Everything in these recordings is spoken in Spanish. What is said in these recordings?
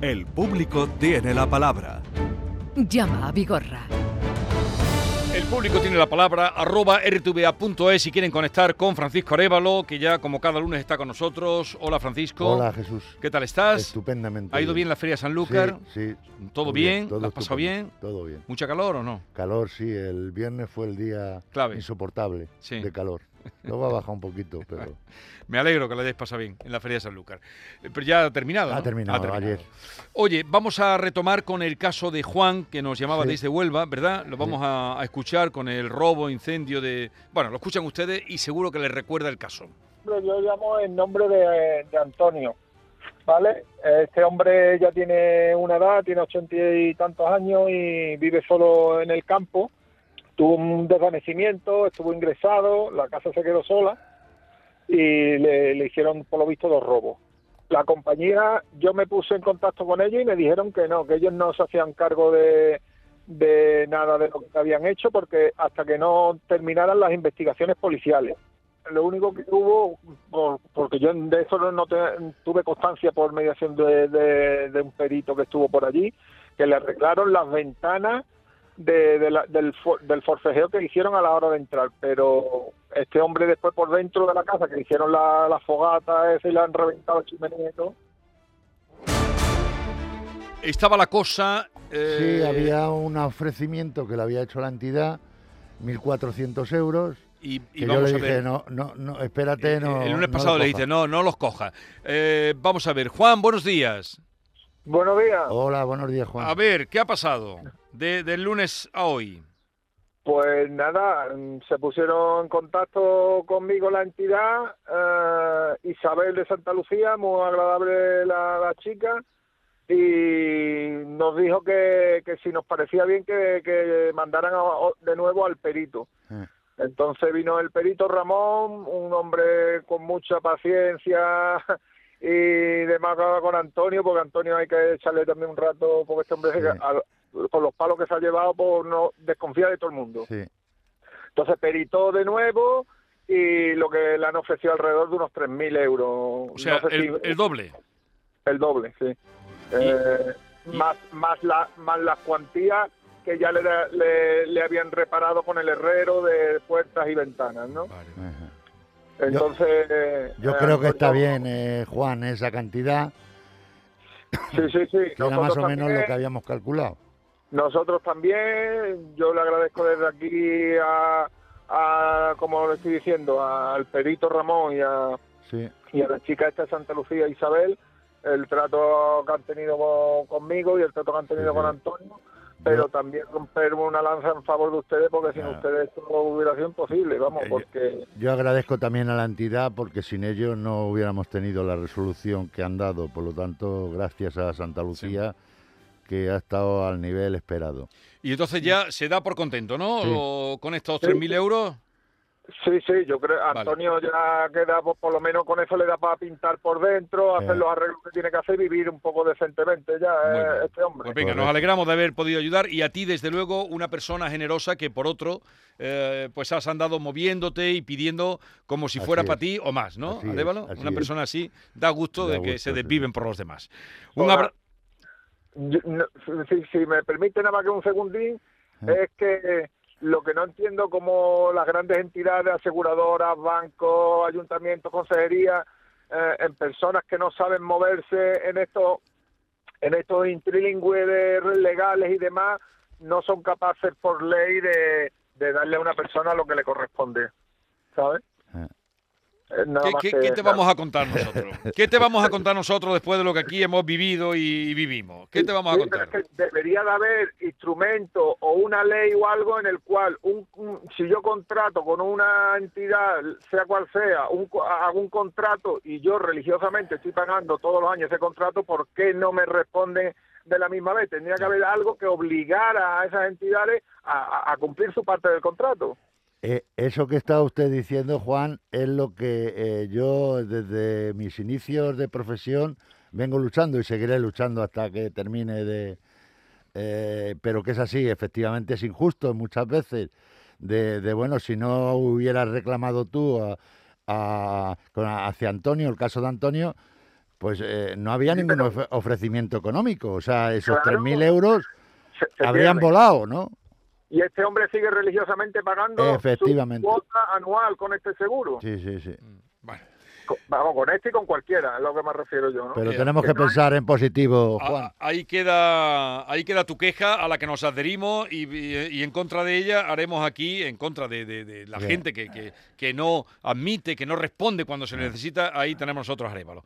El público tiene la palabra. Llama a Vigorra. El público tiene la palabra, arroba rtva.es si quieren conectar con Francisco Arevalo, que ya como cada lunes está con nosotros. Hola Francisco. Hola Jesús. ¿Qué tal estás? Estupendamente. ¿Ha ido bien la Feria de Sanlúcar? Sí, sí. ¿Todo bien? todo ¿La has pasado bien? Todo bien. ¿Mucha calor o no? Calor, sí. El viernes fue el día Clave. insoportable Sí. de calor. Luego ha bajado un poquito, pero Me alegro que lo hayáis pasado bien en la Feria de Sanlúcar. Eh, Pero ya ha terminado. ha ¿no? terminado, ayer. Oye, vamos a retomar con el caso de Juan, que nos llamaba Sí. desde Huelva, ¿verdad? Lo vamos a, a escuchar con el robo, incendio de... Bueno, lo escuchan ustedes y seguro que les recuerda el caso. Yo llamo en nombre de, de Antonio, ¿vale? Este hombre ya tiene una edad, tiene ochenta y tantos años y vive solo en el campo. Tuvo un desvanecimiento, estuvo ingresado, la casa se quedó sola y le, hicieron, por lo visto, dos robos. La compañía, yo me puse en contacto con ellos y me dijeron que no, que ellos no se hacían cargo de, de nada de lo que habían hecho porque hasta que no terminaran las investigaciones policiales lo único que hubo, por- porque yo de eso no, no te- tuve constancia por mediación de, de- de un perito que estuvo por allí, que le arreglaron las ventanas de, de la- del, for- del forcejeo que hicieron a la hora de entrar. Pero este hombre después por dentro de la casa, que hicieron la, la fogata esa y le han reventado el chimenea y todo, Estaba la cosa... eh, Sí, había un ofrecimiento que le había hecho la entidad, 1.400 euros, Y, y que yo vamos le a dije, ver. no, no, no, espérate, no. el lunes no pasado le cojas". dice, no, no los coja. Eh, vamos a ver, Juan, buenos días. Buenos días. Hola, buenos días, Juan. A ver, ¿qué ha pasado de, del lunes a hoy? Pues nada, mm, se pusieron en contacto conmigo la entidad, eh, Isabel de Santa Lucía, muy agradable la, la chica, y nos dijo que, que si nos parecía bien que, que mandaran a- de nuevo al perito. Eh. Entonces vino el perito Ramón, un hombre con mucha paciencia y demás con Antonio, porque Antonio hay que echarle también un rato, porque este hombre, Sí. Con los palos que se ha llevado, pues no desconfía de todo el mundo. Sí, Entonces peritó de nuevo y lo que le han ofrecido alrededor de unos 3.000 euros. O sea, No sé el, si- el doble. el doble, sí. Eh, más más la más las cuantías que ya le, le, le habían reparado con el herrero de puertas y ventanas, ¿no? ajá. Entonces... Yo eh, creo que está pues, bien, eh, Juan, esa cantidad, Sí, sí, sí. que era más o menos lo que habíamos calculado. Nosotros también, yo le agradezco desde aquí a, a como le estoy diciendo, al perito Ramón y a, Sí, y a la chica esta de Santa Lucía, Isabel, el trato que han tenido con- conmigo y el trato que han tenido Sí, con. Antonio, pero Yo- también romper una lanza en favor de ustedes porque sin Ah. ustedes esto no hubiera sido imposible, vamos, Eh, yo- porque Yo agradezco también a la entidad porque sin ellos no hubiéramos tenido la resolución que han dado. Por lo tanto, gracias a Santa Lucía que ha estado al nivel esperado. Y entonces ya se da por contento, ¿no? Sí. O con estos Sí. 3.000 euros. sí, sí, yo creo Vale. Antonio ya queda, pues, por lo menos con eso le da para pintar por dentro, hacer Eh. los arreglos que tiene que hacer y vivir un poco decentemente ya eh, este hombre. Pues venga, nos alegramos de haber podido ayudar y a ti, desde luego, una persona generosa que por otro, eh, pues has andado moviéndote y pidiendo como si Así fuera es. para ti o más, ¿no? Así una es. persona así da gusto Da de que se sí. desviven por los demás. Un Hola. Yo- no, si, si me permite nada más que un segundín, es que lo que no entiendo como las grandes entidades, aseguradoras, bancos, ayuntamientos, consejerías, eh, en personas que no saben moverse en estos en estos intrilingües de- legales y demás, no son capaces por ley de, de darle a una persona lo que le corresponde, ¿sabes? Eh. Nada ¿Qué, más qué- que- qué te vamos a contar nosotros? ¿Qué te vamos a contar nosotros después de lo que aquí hemos vivido y vivimos? ¿Qué te vamos a Sí, contar? es que debería de haber instrumento o una ley o algo en el cual un, un- si yo contrato con una entidad, sea cual sea, un, hago un contrato y yo religiosamente estoy pagando todos los años ese contrato, ¿por qué no me responden de la misma vez? Tendría que haber algo que obligara a esas entidades a, a- a cumplir su parte del contrato. Eh, eso que está usted diciendo, Juan, es lo que eh, yo desde mis inicios de profesión vengo luchando y seguiré luchando hasta que termine de... eh, pero que es así, efectivamente es injusto muchas veces. De, de, bueno, si no hubieras reclamado tú a- hacia Antonio, el caso de Antonio, pues no había Sí, ningún pero- ofrecimiento económico. O sea, esos Claro. 3.000 euros Se- se habrían pierde. volado, ¿no? Y este hombre sigue religiosamente pagando Efectivamente. su cuota anual con este seguro. Sí, sí, sí. Bueno, Co- Vamos, con este y con cualquiera, es lo que me refiero yo, ¿no? Pero tenemos que que no hay- pensar en positivo, Juan. ahí queda ahí queda tu queja a la que nos adherimos y, y- y en contra de ella haremos aquí, en contra de, de- de la Bien. gente que, que- que no admite, que no responde cuando se necesita, ahí tenemos nosotros a.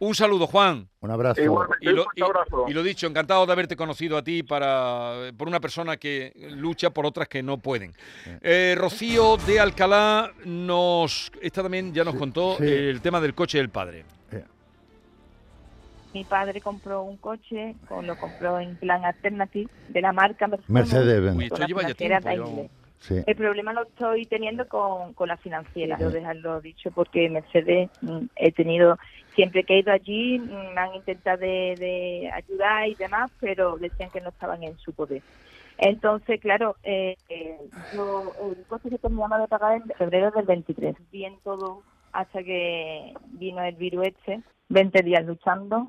Un saludo, Juan. Un abrazo. Igualmente, Y lo, un abrazo. y lo dicho, encantado de haberte conocido a ti para por una persona que lucha por otras que no pueden. Eh, Rocío de Alcalá nos esta también ya nos contó sí. el tema del coche del padre. Mi padre compró un coche, lo compró en plan alternative de la marca Mercedes. Mercedes-Benz. Uy, esto lleva ya tiempo, Sí. El problema lo estoy teniendo con, con la financiera, Sí. dejarlo dicho, porque Mercedes mm, he tenido, siempre que he ido allí, mm, me han intentado de, de ayudar y demás, pero decían que no estaban en su poder. Entonces, claro, eh, eh, yo el coche que terminamos de pagar en febrero del 23. Bien todo hasta que vino el virus este, 20 días luchando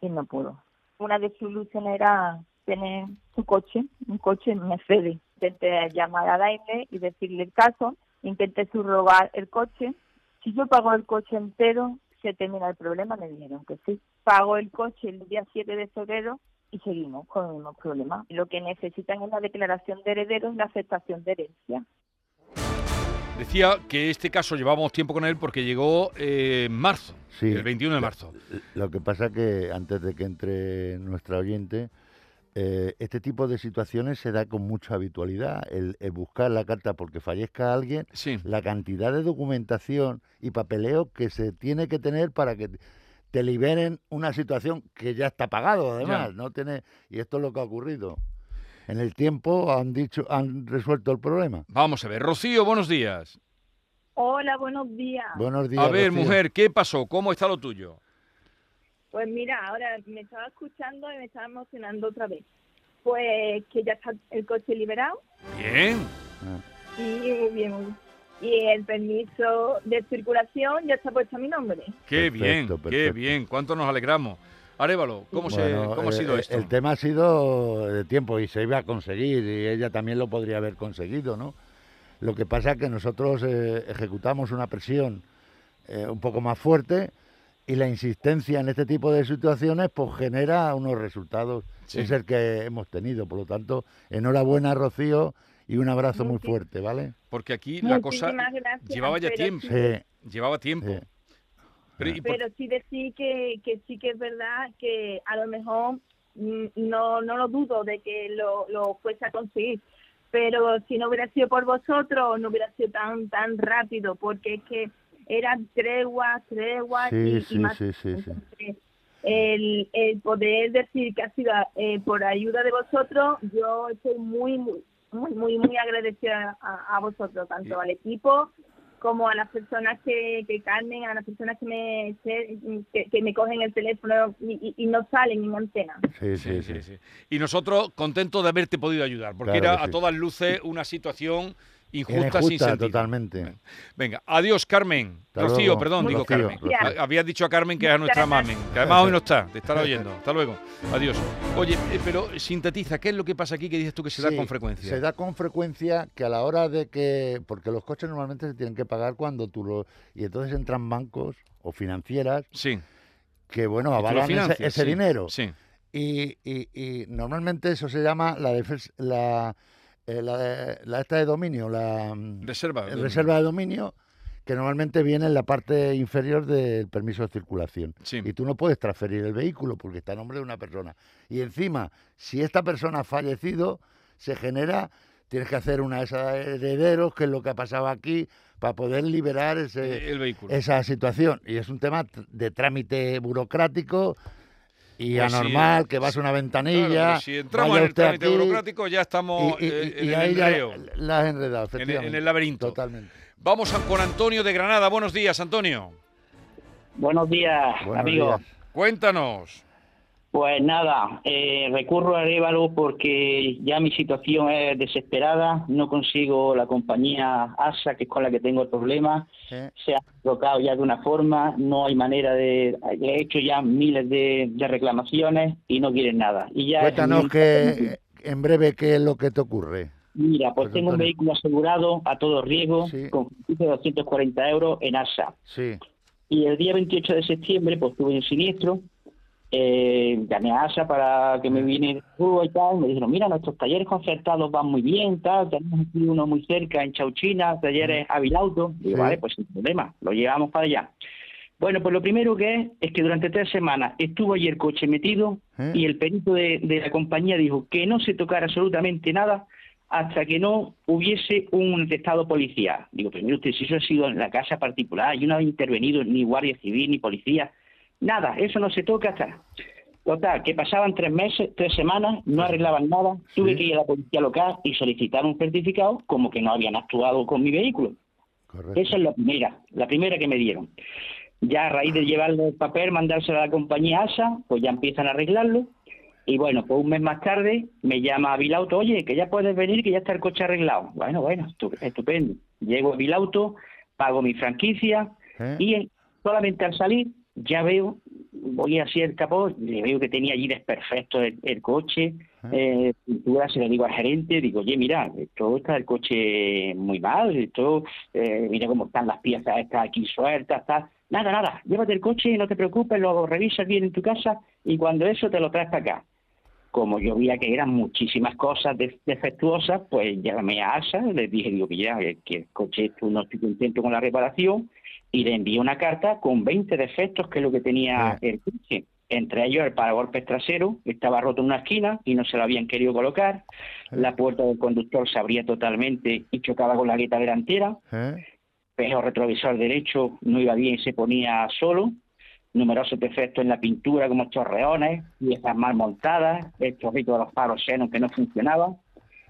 y no pudo. Una de sus soluciones era tener su coche, un coche Mercedes. Intenté llamar a Daimler y decirle el caso, intenté subrogar el coche. Si yo pago el coche entero, se termina el problema, me dijeron que sí. Pago el coche el día 7 de febrero y seguimos con el mismo problema. Lo que necesitan es la declaración de herederos y la aceptación de herencia. Decía que este caso llevábamos tiempo con él porque llegó eh, en marzo, Sí. el 21 de marzo. Lo que pasa que antes de que entre nuestra oyente, eh, este tipo de situaciones se da con mucha habitualidad. El, el buscar la carta porque fallezca alguien, Sí. la cantidad de documentación y papeleo que se tiene que tener para que te liberen una situación que ya está pagado, además. Ya. no tiene Y esto es lo que ha ocurrido. En el tiempo han dicho, han resuelto el problema. Vamos a ver, Rocío, buenos días. Hola, buenos días. Buenos días. A ver, Rocío. mujer, ¿qué pasó? ¿Cómo está lo tuyo? Pues mira, ahora me estaba escuchando y me estaba emocionando otra vez. Pues que ya está el coche liberado Bien. Y muy bien, muy bien. Y el permiso de circulación ya está puesto a mi nombre. Qué Perfecto, bien, qué bien. ¿Cuánto nos alegramos? Arévalo, ¿cómo, se, ¿cómo ha eh, sido eh, esto? El tema ha sido de tiempo y se iba a conseguir y ella también lo podría haber conseguido, ¿no? Lo que pasa es que nosotros eh, ejecutamos una presión eh, un poco más fuerte y la insistencia en este tipo de situaciones pues genera unos resultados. Sí. Es el que hemos tenido. Por lo tanto, enhorabuena, Rocío, y un abrazo muy fuerte, ¿vale? Porque aquí la cosa Muchísimas gracias, llevaba ya tiempo. sí- llevaba tiempo. sí. Pero, ¿y por- Pero sí decir que, que sí que es verdad que a lo mejor mm, no, no lo dudo de que lo, lo fuese a conseguir. Pero si no hubiera sido por vosotros, no hubiera sido tan tan rápido, porque es que eran treguas, treguas Sí, y, y sí, más. sí, sí, sí. Entonces, El, el poder decir que ha sido eh, por ayuda de vosotros, yo estoy muy, muy, muy, muy, muy agradecida a, a vosotros, tanto al equipo como a las personas que, que Carmen, a las personas que me, que, que me cogen el teléfono y, y- y no salen en antena. Sí, Sí, sí, sí. Y nosotros contentos de haberte podido ayudar, porque Claro era a sí. todas luces una situación injusta, Injusta, sin sentido. totalmente. Venga, adiós Carmen. Hasta Rocío, luego. perdón, digo Rocío, Carmen. Habías dicho a Carmen que es a nuestra mamen, que además hoy no está, te estará oyendo. Hasta luego. Adiós. Oye, eh, pero sintetiza, ¿qué es lo que pasa aquí que dices tú que se da con frecuencia? Se da con frecuencia que a la hora de que, porque los coches normalmente se tienen que pagar cuando tú lo, y entonces entran bancos o financieras Sí. que bueno avalan ese, financias, ese sí, dinero Sí. y, y- y normalmente eso se llama la defensa, la, eh, la, la esta de dominio, la mm, Reserva. el reserva de dominio que normalmente viene en la parte inferior del permiso de circulación. Sí. Y tú no puedes transferir el vehículo porque está a nombre de una persona. Y encima, si esta persona ha fallecido, se genera, tienes que hacer una de esas herederos, que es lo que ha pasado aquí, para poder liberar ese, Eh, el vehículo. esa situación. Y es un tema de trámite burocrático y Pues sí, anormal, que vas a una Claro, ventanilla. pero si entramos vaya en el usted trámite aquí, burocrático ya estamos y, y- eh, y- en y el ahí ya enreo, la has enredado, en el- en efectivamente. el laberinto. Totalmente. Vamos a- con Antonio de Granada. Buenos días, Antonio. Buenos días, Buenos amigos. días. Cuéntanos. Pues nada, eh, recurro a Arevalo porque ya mi situación es desesperada, no consigo la compañía ASA, que es con la que tengo el problema, se ha tocado ya de una forma, no hay manera de... He hecho ya miles de, de reclamaciones y no quieren nada. Y ya Cuéntanos que en breve qué es lo que te ocurre. Mira, pues Pues, tengo un vehículo asegurado a todo riesgo Sí. con de 240 euros en ASA. Sí, Y el día 28 de septiembre, pues tuve un siniestro. Eh, llamé a ASA para que me viniera y tal. Me dijeron, mira, nuestros talleres concertados van muy bien, tal. Tenemos aquí uno muy cerca en Chauchina, talleres Avilauto. Digo, Sí. vale, pues sin problema, lo llevamos para allá. Bueno, pues lo primero que es, es que durante tres semanas estuvo allí el coche metido ¿Eh? y el perito de, de la compañía dijo que no se tocara absolutamente nada hasta que no hubiese un atestado policial. Digo, pero mire usted, si eso ha sido en la casa particular, y no ha intervenido ni guardia civil ni policía, nada, eso no se toca hasta... Total, que pasaban tres meses, tres semanas, no arreglaban nada, tuve Sí. que ir a la policía local y solicitar un certificado como que no habían actuado con mi vehículo. correcto. Esa es la primera, la primera que me dieron. Ya a raíz de llevarle el papel, mandárselo a la compañía ASA, pues ya empiezan a arreglarlo. Y bueno, pues un mes más tarde me llama Vilauto, oye, que ya puedes venir, que ya está el coche arreglado. Bueno, bueno, estu- estupendo. Llego a Vilauto, pago mi franquicia ¿Eh? y en- solamente al salir ya veo, voy así el capó, le veo que tenía allí desperfecto el, el coche, eh, pintura, se lo digo al gerente, digo, oye, mira, esto está el coche muy mal, esto, eh, mira cómo están las piezas estas aquí sueltas, tal. Nada, nada, llévate el coche, no te preocupes, lo revisas bien en tu casa y cuando eso te lo traes para acá. Como yo veía que eran muchísimas cosas de- defectuosas, pues llamé a ASA, les dije, digo que ya, que el coche tú no estoy contento con la reparación, y le envié una carta con 20 defectos que es lo que tenía el coche. Entre ellos el paragolpes trasero, que estaba roto en una esquina y no se lo habían querido colocar. La puerta del conductor se abría totalmente y chocaba con la gueta delantera. ¿Eh? Espejo retrovisor derecho no iba bien y se ponía solo. Numerosos defectos en la pintura como chorreones, piezas mal montadas, el chorrito de los faros xenon que no funcionaba.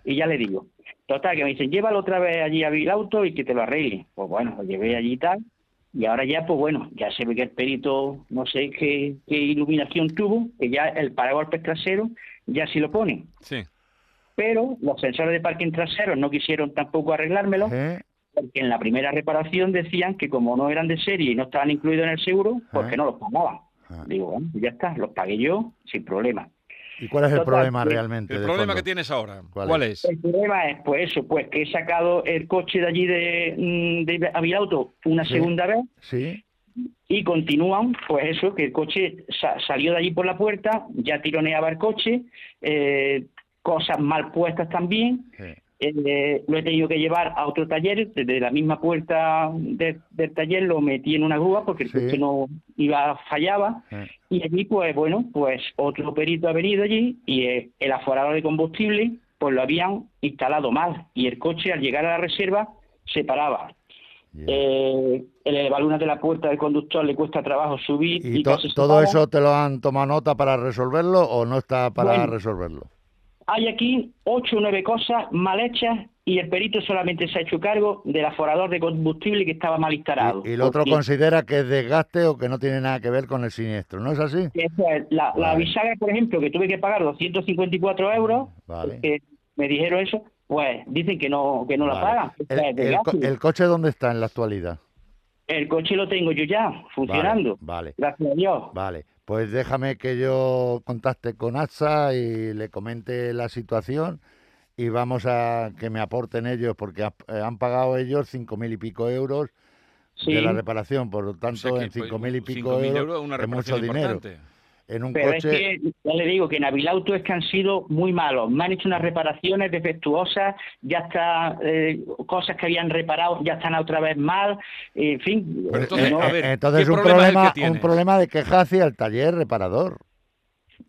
Y ya le digo, total, que me dicen, llévalo otra vez allí a Vilauto y que te lo arregle. Pues bueno, lo llevé allí y tal. Y ahora ya, pues bueno, ya se ve que el perito, no sé qué, qué iluminación tuvo, que ya el paragolpes trasero ya sí lo pone. Sí. Pero los sensores de parking trasero no quisieron tampoco arreglármelo, ¿Eh? Porque en la primera reparación decían que como no eran de serie y no estaban incluidos en el seguro, pues Ah. que no los pagaban. Ah. Digo, bueno, pues ya está, los pagué yo sin problema. ¿Y cuál es el Total, problema que- realmente? El problema fondo? que tienes ahora, ¿Cuál ¿cuál, es? El problema es, pues eso, pues que he sacado el coche de allí de, mm, de Avilauto una Sí. segunda vez Sí, y continúan, pues eso, que el coche sa- salió de allí por la puerta, ya tironeaba el coche, eh, cosas mal puestas también, sí. Eh, lo he tenido que llevar a otro taller, desde la misma puerta de- del taller lo metí en una grúa porque el Sí. coche no iba, fallaba, y allí pues bueno, pues otro perito ha venido allí y eh, el aforador de combustible pues lo habían instalado mal y el coche al llegar a la reserva se paraba. Eh, el elevalunas de la puerta del conductor le cuesta trabajo subir ¿Y to- todo eso te lo han tomado nota para resolverlo o no está para Bueno. resolverlo? Hay aquí ocho o nueve cosas mal hechas y el perito solamente se ha hecho cargo del aforador de combustible que estaba mal instalado. Y, y el otro Porque considera que es desgaste o que no tiene nada que ver con el siniestro, ¿no es así? la, Vale. bisagra, por ejemplo, que tuve que pagar 254 euros, Vale. que me dijeron eso, pues dicen que no que no la pagan. El, co- el coche dónde está en la actualidad? El coche lo tengo yo ya, funcionando. Vale, Gracias a Dios. vale. Pues déjame que yo contacte con AXA y le comente la situación y vamos a que me aporten ellos porque ha- eh, han pagado ellos cinco mil y pico euros Sí. de la reparación, por lo O tanto sea en pues, cinco mil y pico 5.000 euros, una es mucho dinero. importante. En un Pero coche, es que, ya le digo, que en Avilauto es que han sido muy malos. Me han hecho unas reparaciones defectuosas, ya está, eh, cosas que habían reparado ya están otra vez mal, en fin. Pero entonces, no- a ver, entonces ¿qué un problema un problema de queja hacia el taller reparador.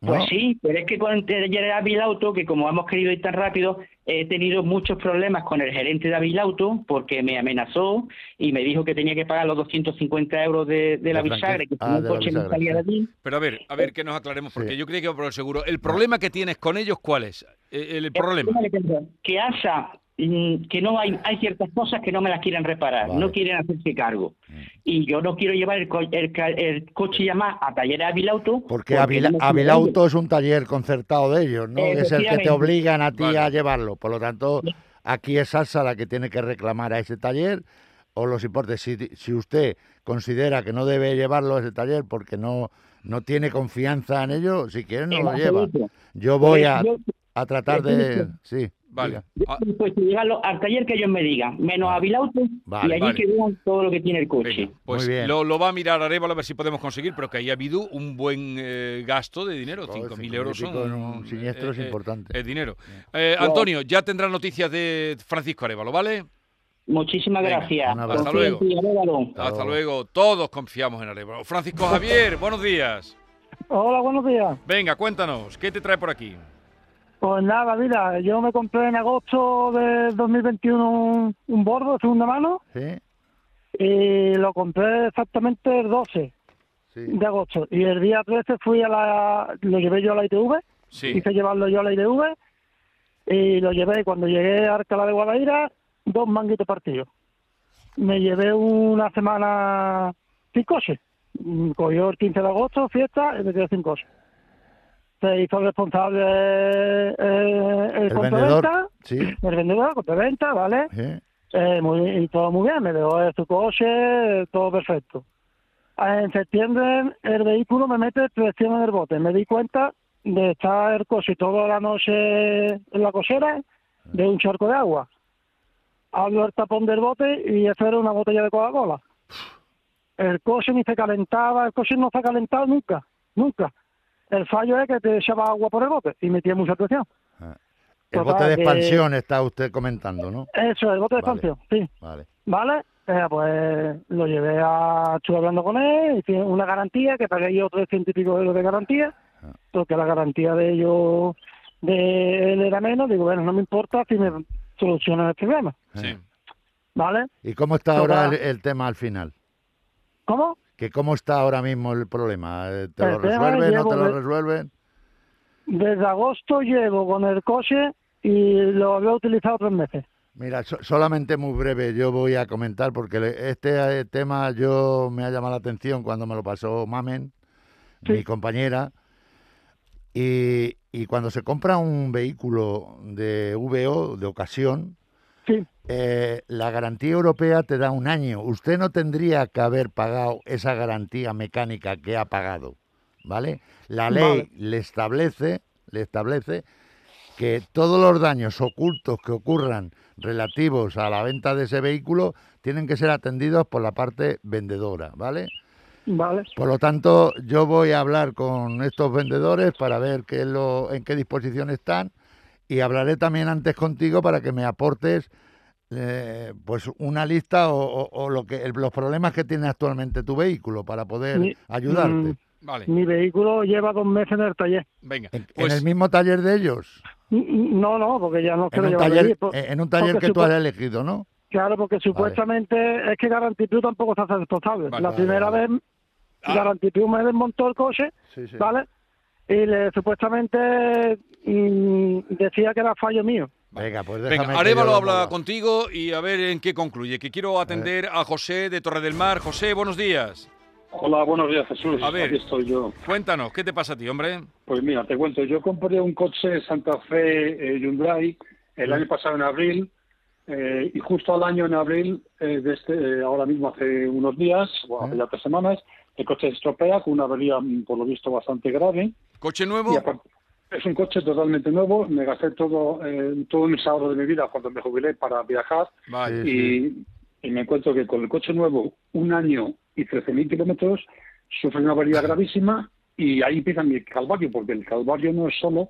¿No? Pues sí, pero es que con de Avilauto, que como hemos querido ir tan rápido, he tenido muchos problemas con el gerente de Avilauto porque me amenazó y me dijo que tenía que pagar los 250 euros de, de la De bisagra, que Ah, la coche no bisagra, salía de allí. Pero a ver, a ver que nos aclaremos, porque Sí. yo creía que iba por el seguro. ¿El problema que tienes con ellos cuál es? Eh, El, El problema. problema que ASA que no hay hay ciertas cosas que no me las quieren reparar, Vale. no quieren hacerse cargo. Y yo no quiero llevar el, co- el, ca- el coche ya más a taller Avilauto. Porque Avila- no Avilauto es un taller concertado de ellos, ¿no? Es el que te obligan a ti Vale. a llevarlo. Por lo tanto, aquí es Salsa la que tiene que reclamar a ese taller o los importes. Si, si usted considera que no debe llevarlo a ese taller porque no, no tiene confianza en ello, si quiere no En lo lleva. Yo voy a, Yo- a tratar yo- de... Sí, Vale. Ah, a llevarlo al taller que ellos me digan, menos a Vale, y allí vale. que vean todo lo que tiene el coche. venga, pues Muy bien. lo, lo va a mirar Arevalo a ver si podemos conseguir, pero que ahí ha habido un buen eh, gasto de dinero. Joder, 5.000 cinco mil euros son... en un siniestro es importante. Es dinero. Eh, Antonio, ya tendrás noticias de Francisco Arevalo, ¿vale? Muchísimas Venga, gracias. un. Hasta luego. Hasta luego. luego. Todos confiamos en Arevalo. Francisco Javier, buenos días. Hola, buenos días. Venga, cuéntanos, ¿qué te trae por aquí? Pues nada, mira, yo me compré en agosto de 2021 un, un bordo de segunda mano ¿Sí? y lo compré exactamente el 12 Sí. de agosto. Y el día 13 fui a la... lo llevé yo a la ITV, Sí. hice llevarlo yo a la ITV y lo llevé. Y cuando llegué a Alcalá de Guadaira, dos manguitos partidos. Me llevé una semana sin coche. Mm, Cogió el 15 de agosto, fiesta, y me quedé sin coche. Se hizo responsable eh, el, El compra vendedor, venta, sí. el vendedor, compra venta, ¿vale? ¿sí? Eh, muy, y todo muy bien, me dejó de su coche, todo perfecto. En septiembre el vehículo me mete presión en el bote. Me di cuenta de estar el coche toda la noche en la cochera de un charco de agua. Abro el tapón del bote y eso era una botella de Coca-Cola. El coche ni se calentaba, el coche no se ha calentado nunca, nunca. El fallo es que te echaba agua por el bote y metía mucha presión. El Total, bote de que- expansión está usted comentando, ¿no? Eso, el bote de Vale. expansión, sí. Vale. ¿Vale? Eh, pues lo llevé a... Estuve hablando con él, y tiene una garantía, que pagué yo 300 y pico euros de garantía, Ah. porque la garantía de ellos, de él era menos, digo, bueno, no me importa si me solucionan el problema, Sí. ¿vale? ¿Y cómo está ahora el, el tema al final? ¿Cómo? ¿Que ¿Cómo está ahora mismo el problema? Eh, ¿Te lo El resuelven? ¿No te lo de- resuelven? Desde agosto llevo con el coche y lo había utilizado tres meses. Mira, so- solamente muy breve yo voy a comentar porque le- este eh, tema yo me ha llamado la atención cuando me lo pasó Mamen, mi compañera, y, y cuando se compra un vehículo de VO, de ocasión, Sí, eh, la garantía europea te da un año. Usted no tendría que haber pagado esa garantía mecánica que ha pagado, ¿vale? La ley Vale. le establece, le establece que todos los daños ocultos que ocurran relativos a la venta de ese vehículo tienen que ser atendidos por la parte vendedora, ¿vale? vale. Por lo tanto, yo voy a hablar con estos vendedores para ver qué es lo, en qué disposición están y hablaré también antes contigo para que me aportes eh, pues una lista o, o- o lo que el- los problemas que tiene actualmente tu vehículo para poder Mi- ayudarte. mm, Vale, Mi vehículo lleva dos meses en el taller. venga. En, en Pues, el mismo taller de ellos, No, no, porque ya no en quiero un llevarlo taller, allí, en un taller que tú has elegido, ¿no? Claro, porque supuestamente es que Garantiplus tampoco se hace responsable. Vale, la vale, primera vale. vez Ah. Garantiplus me desmontó el coche, Sí, sí. ¿vale? Y le, supuestamente decía que era fallo mío. Venga, pues déjame venga, Arevalo habla contigo y a ver en qué concluye. Que quiero atender a José de Torre del Mar. José, buenos días. Hola, buenos días, Jesús. A ver. Aquí estoy yo. Cuéntanos, ¿qué te pasa a ti, hombre? Pues mira, te cuento. Yo compré un coche Santa Fe eh, Hyundai el año pasado en abril eh, y justo al año en abril, eh, de este, eh, ahora mismo hace unos días, bueno, hace ya tres semanas, el coche se estropea con una avería, mm, por lo visto, bastante grave. ¿Coche nuevo? Es un coche totalmente nuevo. Me gasté todo, eh, todo mis ahorros de mi vida cuando me jubilé para viajar y, y me encuentro que con el coche nuevo, un año y 13.000 kilómetros, sufre una avería gravísima y ahí empieza mi calvario, porque el calvario no es solo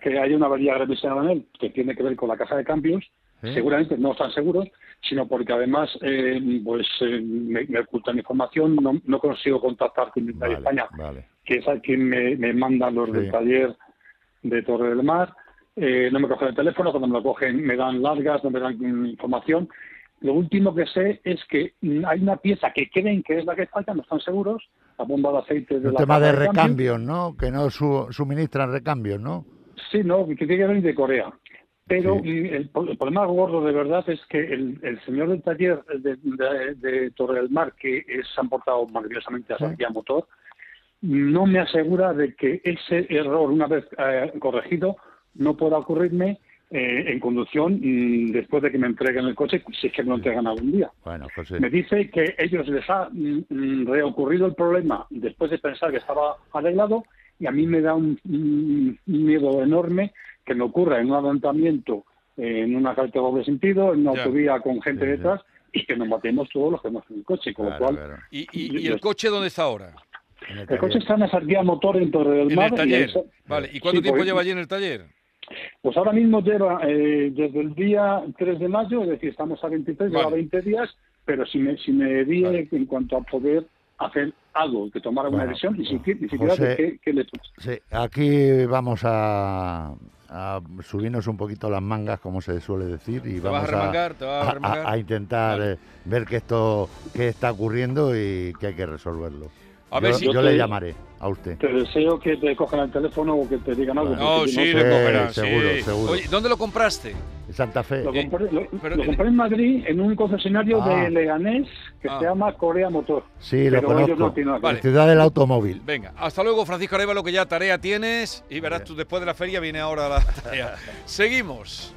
que haya una avería gravísima en él, que tiene que ver con la caja de cambios, ¿Sí? seguramente no están seguros, sino porque además eh, pues eh, me, me ocultan información, no, no consigo contactar con Hyundai Vale, España, vale. que es a quien me, me mandan los Sí. del taller de Torre del Mar. Eh, no me cogen el teléfono, cuando me lo cogen me dan largas, no me dan información. Lo último que sé es que hay una pieza que creen que es la que falla, no están seguros, la bomba de aceite de Un la tema de cambio. recambios, ¿no? Que no su- suministran recambios, ¿no? Sí, no, que tiene que venir de Corea. Pero Sí. el, pro- el problema gordo de verdad es que el, el señor del taller de, de, de Torre del Mar, que es- se han portado maravillosamente a Sí. Santiago Motor, no me asegura de que ese error, una vez eh, corregido, no pueda ocurrirme eh, en conducción mm, después de que me entreguen el coche, si es que me lo entregan algún día. Bueno, José. Me dice que ellos les ha mm, mm, reocurrido el problema después de pensar que estaba arreglado y a mí me da un, un miedo enorme que me ocurra en un adelantamiento, eh, en una carretera de doble sentido, en una Ya. autovía con gente Sí, sí. detrás y que nos matemos todos los que hemos en el coche. Con Claro, lo cual, claro. ¿Y, y- y el coche dónde está ahora? En el el coche está en la Sarguía Motor en Torre del En Mar. el y taller. eso- Vale. ¿Y cuánto Sí, tiempo pues- lleva allí en el taller? Pues ahora mismo lleva eh, desde el día 3 de mayo, es decir, estamos a 23, lleva Vale. 20 días, pero si me, si me di Vale. en cuanto a poder hacer algo, que tomara una Bueno, decisión, ni siquiera, ni siquiera José- de qué, qué le. Sí, aquí vamos a, a subirnos un poquito las mangas, como se suele decir, y ¿Te vas vamos a a a- intentar Vale. eh, ver que esto qué está ocurriendo y que hay que resolverlo. A ver yo si- yo le llamaré a usted. Te deseo que te cojan el teléfono o que te digan algo. No, sí, yo le Sí, cogerán. seguro, sí. seguro. Oye, ¿dónde lo compraste? Santa Fe. Lo compré, lo- Pero- lo compré en Madrid en un concesionario Ah. de Leganés que Ah. se llama Corea Motor. Sí, lo conozco. no Vale. Ciudad del automóvil. Venga, hasta luego, Francisco Arevalo, que ya tarea tienes. Y verás tú, después de la feria viene ahora la tarea. Seguimos.